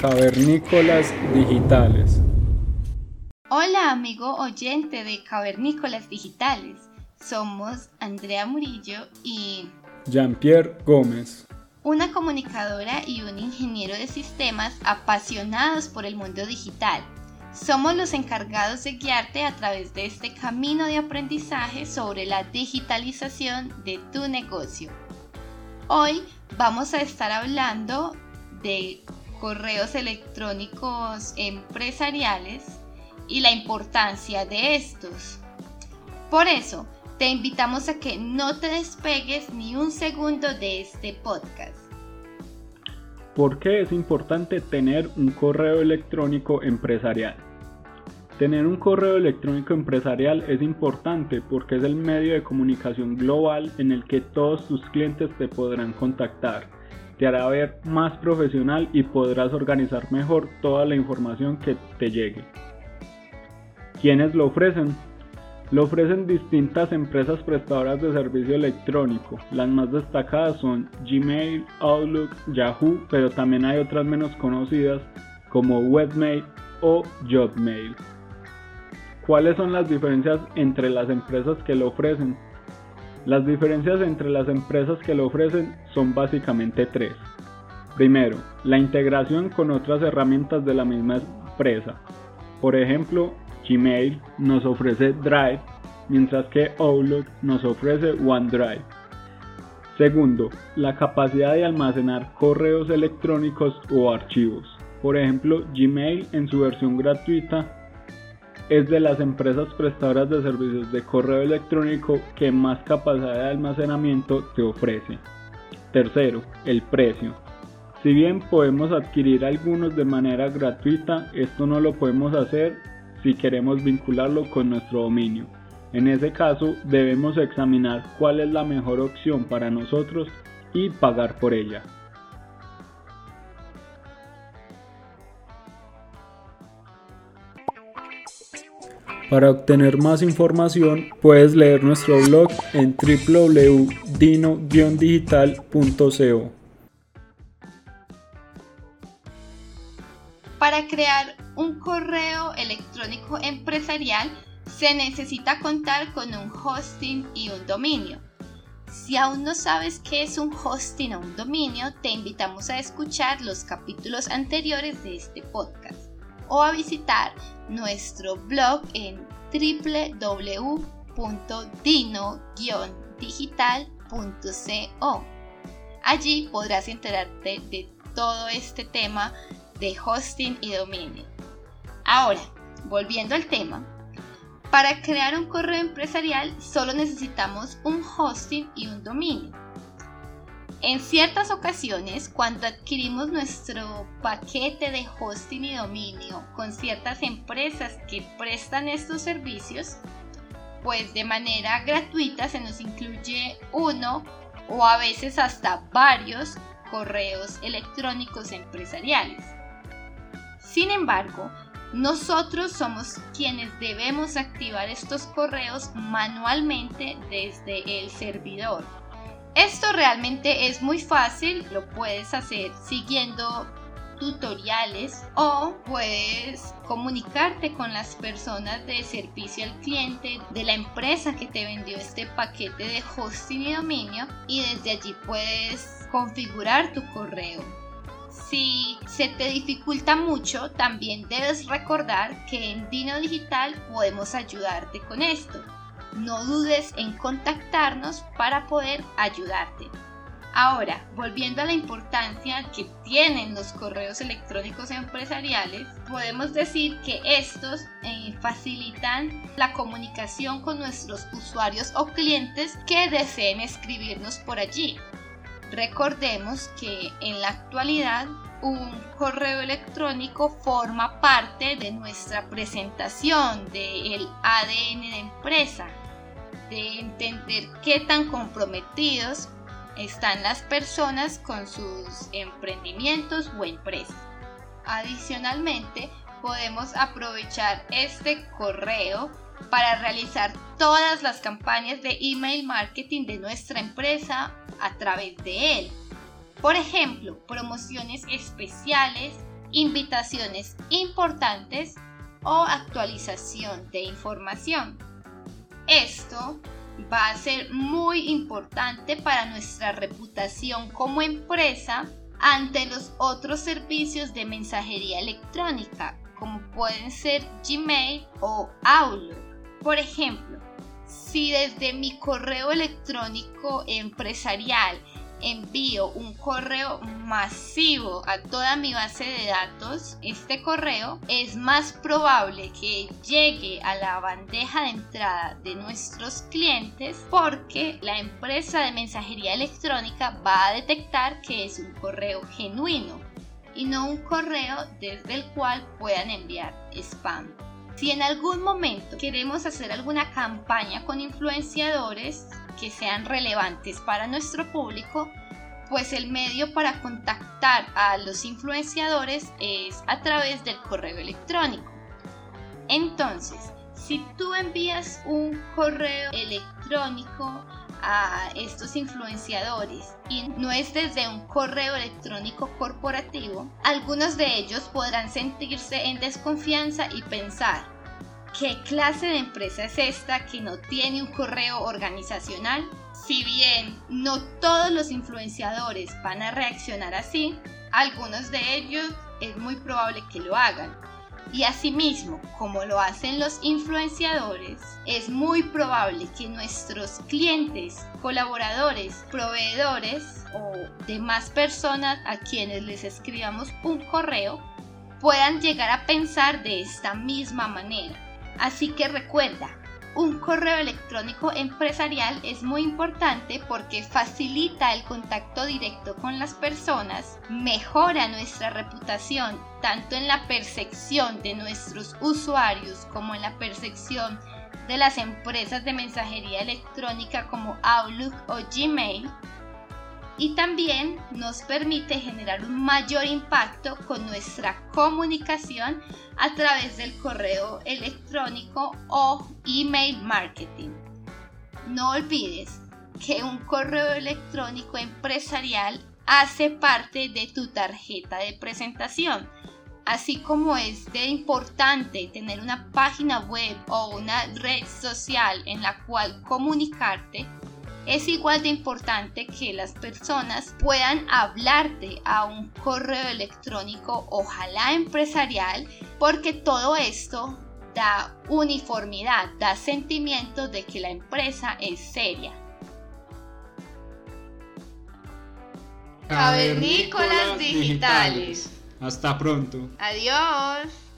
Cavernícolas Digitales. Hola amigo oyente de Cavernícolas Digitales. Somos Andrea Murillo y Jean-Pierre Gómez. Una comunicadora y un ingeniero de sistemas apasionados por el mundo digital. Somos los encargados de guiarte a través de este camino de aprendizaje sobre la digitalización de tu negocio. Hoy vamos a estar hablando de correos electrónicos empresariales y la importancia de estos. Por eso, te invitamos a que no te despegues ni un segundo de este podcast. ¿Por qué es importante tener un correo electrónico empresarial? Tener un correo electrónico empresarial es importante porque es el medio de comunicación global en el que todos tus clientes te podrán contactar. Te hará ver más profesional y podrás organizar mejor toda la información que te llegue. ¿Quiénes lo ofrecen? Lo ofrecen distintas empresas prestadoras de servicio electrónico. Las más destacadas son Gmail, Outlook, Yahoo, pero también hay otras menos conocidas como Webmail o Jobmail. ¿Cuáles son las diferencias entre las empresas que lo ofrecen? Las diferencias entre las empresas que lo ofrecen son básicamente tres. Primero, la integración con otras herramientas de la misma empresa. Por ejemplo, Gmail nos ofrece Drive, mientras que Outlook nos ofrece OneDrive. Segundo, la capacidad de almacenar correos electrónicos o archivos. Por ejemplo, Gmail en su versión gratuita es de las empresas prestadoras de servicios de correo electrónico que más capacidad de almacenamiento te ofrece. Tercero, el precio. Si bien podemos adquirir algunos de manera gratuita, esto no lo podemos hacer si queremos vincularlo con nuestro dominio. En ese caso debemos examinar cuál es la mejor opción para nosotros y pagar por ella. Para obtener más información puedes leer nuestro blog en www.dino-digital.co. Para crear un correo electrónico empresarial se necesita contar con un hosting y un dominio. Si aún no sabes qué es un hosting o un dominio, te invitamos a escuchar los capítulos anteriores de este podcast o a visitar nuestro blog en www.dino-digital.co. Allí podrás enterarte de todo este tema de hosting y dominio. Ahora, volviendo al tema, para crear un correo empresarial solo necesitamos un hosting y un dominio. En ciertas ocasiones, cuando adquirimos nuestro paquete de hosting y dominio con ciertas empresas que prestan estos servicios, pues de manera gratuita se nos incluye uno o a veces hasta varios correos electrónicos empresariales. Sin embargo, nosotros somos quienes debemos activar estos correos manualmente desde el servidor. Esto realmente es muy fácil, lo puedes hacer siguiendo tutoriales o puedes comunicarte con las personas de servicio al cliente de la empresa que te vendió este paquete de hosting y dominio y desde allí puedes configurar tu correo. Si se te dificulta mucho, también debes recordar que en Dino Digital podemos ayudarte con esto. No dudes en contactarnos para poder ayudarte. Ahora, volviendo a la importancia que tienen los correos electrónicos empresariales, podemos decir que estos eh, facilitan la comunicación con nuestros usuarios o clientes que deseen escribirnos por allí. Recordemos que en la actualidad un correo electrónico forma parte de nuestra presentación del ADN de empresa, de entender qué tan comprometidos están las personas con sus emprendimientos o empresas. Adicionalmente, podemos aprovechar este correo para realizar todas las campañas de email marketing de nuestra empresa a través de él. Por ejemplo, promociones especiales, invitaciones importantes o actualización de información. Esto va a ser muy importante para nuestra reputación como empresa ante los otros servicios de mensajería electrónica, como pueden ser Gmail o Outlook. Por ejemplo, si desde mi correo electrónico empresarial envío un correo masivo a toda mi base de datos, este correo es más probable que llegue a la bandeja de entrada de nuestros clientes porque la empresa de mensajería electrónica va a detectar que es un correo genuino y no un correo desde el cual puedan enviar spam. Si en algún momento queremos hacer alguna campaña con influenciadores, que sean relevantes para nuestro público, pues el medio para contactar a los influenciadores es a través del correo electrónico. Entonces, si tú envías un correo electrónico a estos influenciadores y no es desde un correo electrónico corporativo, algunos de ellos podrán sentirse en desconfianza y pensar, ¿qué clase de empresa es esta que no tiene un correo organizacional? Si bien no todos los influenciadores van a reaccionar así, algunos de ellos es muy probable que lo hagan. Y asimismo, como lo hacen los influenciadores, es muy probable que nuestros clientes, colaboradores, proveedores o demás personas a quienes les escribamos un correo puedan llegar a pensar de esta misma manera. Así que recuerda, un correo electrónico empresarial es muy importante porque facilita el contacto directo con las personas, mejora nuestra reputación tanto en la percepción de nuestros usuarios como en la percepción de las empresas de mensajería electrónica como Outlook o Gmail y también nos permite generar un mayor impacto con nuestra comunicación a través del correo electrónico o email marketing. No olvides que un correo electrónico empresarial hace parte de tu tarjeta de presentación. Así como es de importante tener una página web o una red social en la cual comunicarte, es igual de importante que las personas puedan hablarte a un correo electrónico, ojalá empresarial, porque todo esto da uniformidad, da sentimiento de que la empresa es seria. Cavernícolas digitales. Hasta pronto. Adiós.